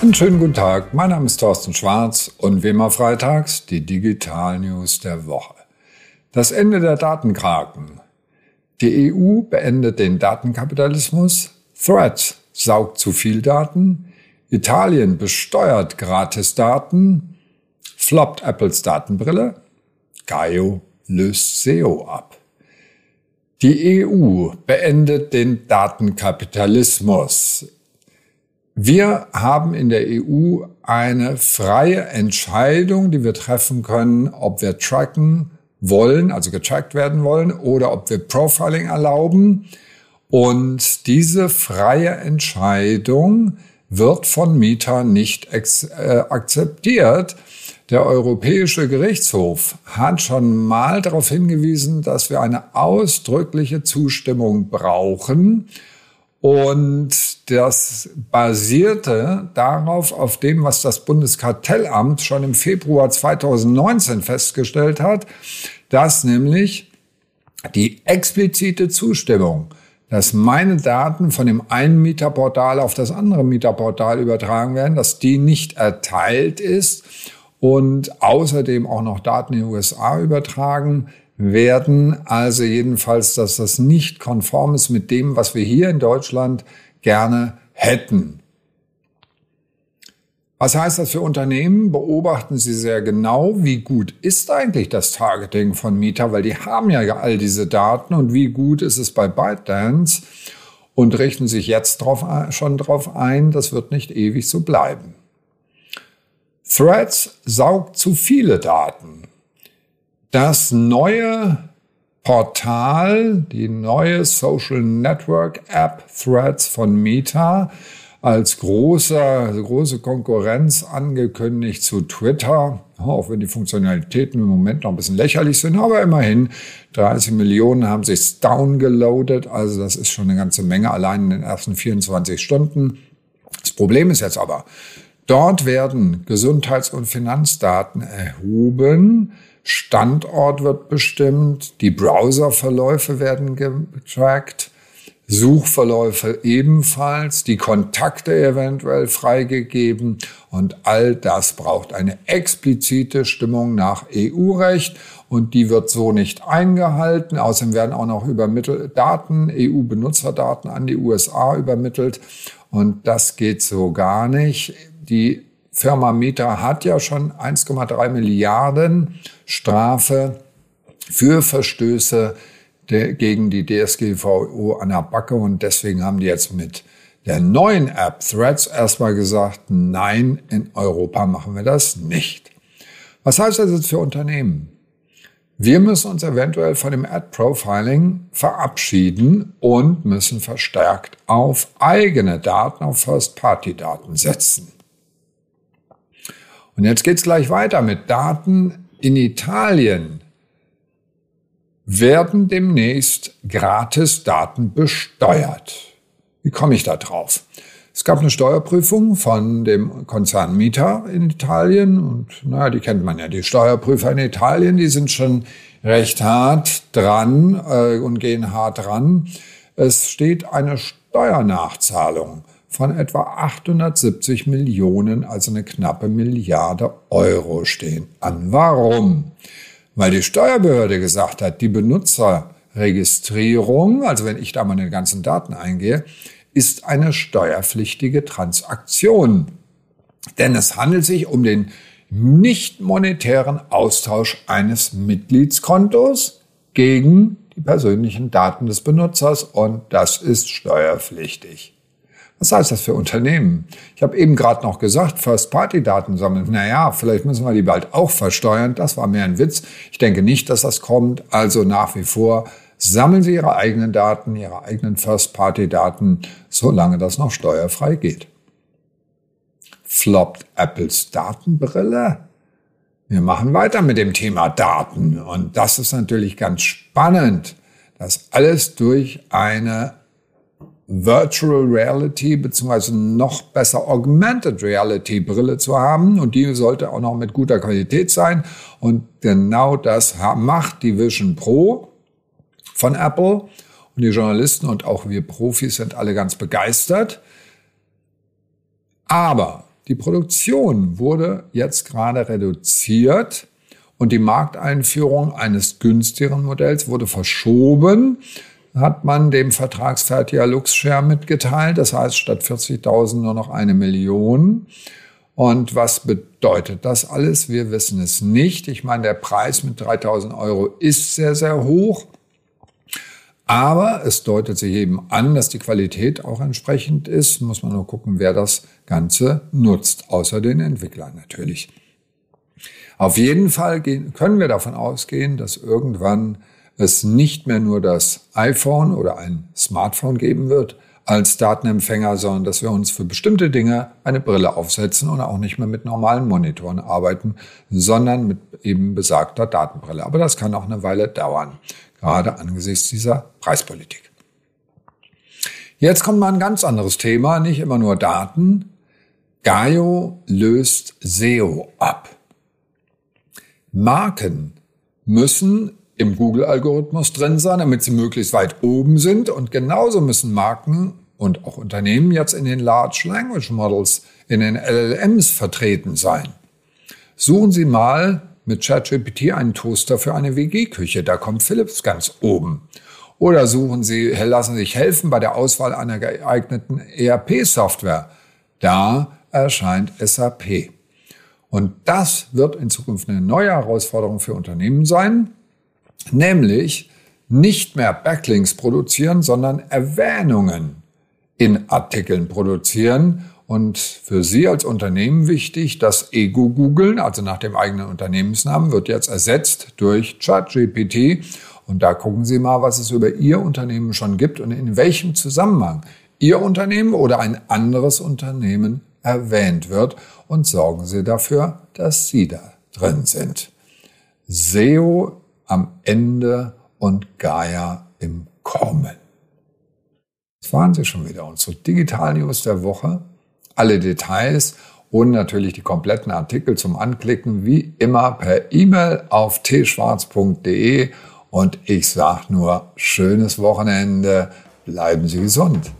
Einen schönen guten Tag. Mein Name ist Thorsten Schwarz und wie immer freitags die Digital News der Woche. Das Ende der Datenkraken. Die EU beendet den Datenkapitalismus. Threads saugt zu viel Daten. Italien besteuert Gratisdaten. Floppt Apples Datenbrille. Gaio löst SEO ab. Die EU beendet den Datenkapitalismus. Wir haben in der EU eine freie Entscheidung, die wir treffen können, ob wir tracken wollen, also getrackt werden wollen, oder ob wir Profiling erlauben. Und diese freie Entscheidung wird von Mieter nicht äh, akzeptiert. Der Europäische Gerichtshof hat schon mal darauf hingewiesen, dass wir eine ausdrückliche Zustimmung brauchen. Und das basierte darauf, auf dem, was das Bundeskartellamt schon im Februar 2019 festgestellt hat, dass nämlich die explizite Zustimmung, dass meine Daten von dem einen Mieterportal auf das andere Mieterportal übertragen werden, dass die nicht erteilt ist und außerdem auch noch Daten in den USA übertragen werden. Also jedenfalls, dass das nicht konform ist mit dem, was wir hier in Deutschland gerne hätten. Was heißt das für Unternehmen? Beobachten Sie sehr genau, wie gut ist eigentlich das Targeting von Mieter, weil die haben ja all diese Daten und wie gut ist es bei ByteDance und richten sich jetzt drauf, schon darauf ein, das wird nicht ewig so bleiben. Threads saugt zu viele Daten. Das neue Portal, die neue Social Network App Threads von Meta als großer, große Konkurrenz angekündigt zu Twitter, auch wenn die Funktionalitäten im Moment noch ein bisschen lächerlich sind, aber immerhin 30 Millionen haben sich downgeloadet, also das ist schon eine ganze Menge allein in den ersten 24 Stunden. Das Problem ist jetzt aber, Dort werden Gesundheits- und Finanzdaten erhoben, Standort wird bestimmt, die Browserverläufe werden getrackt, Suchverläufe ebenfalls, die Kontakte eventuell freigegeben und all das braucht eine explizite Stimmung nach EU-Recht und die wird so nicht eingehalten. Außerdem werden auch noch übermittelt Daten, EU-Benutzerdaten an die USA übermittelt und das geht so gar nicht. Die Firma Meta hat ja schon 1,3 Milliarden Strafe für Verstöße gegen die DSGVO an der Backe und deswegen haben die jetzt mit der neuen App Threads erstmal gesagt, nein, in Europa machen wir das nicht. Was heißt das jetzt für Unternehmen? Wir müssen uns eventuell von dem Ad-Profiling verabschieden und müssen verstärkt auf eigene Daten, auf First-Party-Daten setzen. Und jetzt geht's gleich weiter mit Daten in Italien. Werden demnächst gratis Daten besteuert? Wie komme ich da drauf? Es gab eine Steuerprüfung von dem Konzern Mita in Italien und naja, die kennt man ja. Die Steuerprüfer in Italien, die sind schon recht hart dran äh, und gehen hart dran. Es steht eine Steuernachzahlung von etwa 870 Millionen, also eine knappe Milliarde Euro stehen an. Warum? Weil die Steuerbehörde gesagt hat, die Benutzerregistrierung, also wenn ich da meine ganzen Daten eingehe, ist eine steuerpflichtige Transaktion. Denn es handelt sich um den nicht monetären Austausch eines Mitgliedskontos gegen die persönlichen Daten des Benutzers und das ist steuerpflichtig. Was heißt das für Unternehmen? Ich habe eben gerade noch gesagt, First-Party-Daten sammeln. Naja, vielleicht müssen wir die bald auch versteuern. Das war mehr ein Witz. Ich denke nicht, dass das kommt. Also nach wie vor sammeln Sie Ihre eigenen Daten, Ihre eigenen First-Party-Daten, solange das noch steuerfrei geht. Floppt Apples Datenbrille? Wir machen weiter mit dem Thema Daten. Und das ist natürlich ganz spannend, das alles durch eine Virtual Reality beziehungsweise noch besser Augmented Reality Brille zu haben. Und die sollte auch noch mit guter Qualität sein. Und genau das macht die Vision Pro von Apple. Und die Journalisten und auch wir Profis sind alle ganz begeistert. Aber die Produktion wurde jetzt gerade reduziert. Und die Markteinführung eines günstigeren Modells wurde verschoben, hat man dem Vertragsfertiger Luxshare mitgeteilt. Das heißt, statt 40.000 nur noch eine Million. Und was bedeutet das alles? Wir wissen es nicht. Ich meine, der Preis mit 3000 Euro ist sehr, sehr hoch. Aber es deutet sich eben an, dass die Qualität auch entsprechend ist. Muss man nur gucken, wer das Ganze nutzt, außer den Entwicklern natürlich. Auf jeden Fall können wir davon ausgehen, dass irgendwann es nicht mehr nur das iPhone oder ein Smartphone geben wird als Datenempfänger, sondern dass wir uns für bestimmte Dinge eine Brille aufsetzen und auch nicht mehr mit normalen Monitoren arbeiten, sondern mit eben besagter Datenbrille. Aber das kann auch eine Weile dauern gerade angesichts dieser Preispolitik. Jetzt kommt mal ein ganz anderes Thema, nicht immer nur Daten. Gaio löst SEO ab. Marken müssen im Google-Algorithmus drin sein, damit sie möglichst weit oben sind. Und genauso müssen Marken und auch Unternehmen jetzt in den Large Language Models, in den LLMs vertreten sein. Suchen Sie mal mit ChatGPT einen Toaster für eine WG-Küche. Da kommt Philips ganz oben. Oder suchen Sie, lassen Sie sich helfen bei der Auswahl einer geeigneten ERP-Software. Da erscheint SAP. Und das wird in Zukunft eine neue Herausforderung für Unternehmen sein, nämlich nicht mehr Backlinks produzieren, sondern Erwähnungen in Artikeln produzieren und für Sie als Unternehmen wichtig, das Ego-Googeln, also nach dem eigenen Unternehmensnamen, wird jetzt ersetzt durch ChatGPT. Und da gucken Sie mal, was es über Ihr Unternehmen schon gibt und in welchem Zusammenhang Ihr Unternehmen oder ein anderes Unternehmen erwähnt wird und sorgen Sie dafür, dass Sie da drin sind. SEO am Ende und Gaia im Kommen. Das waren Sie schon wieder. Unsere Digital News der Woche alle Details und natürlich die kompletten Artikel zum Anklicken wie immer per E-Mail auf tschwarz.de und ich sage nur schönes Wochenende, bleiben Sie gesund.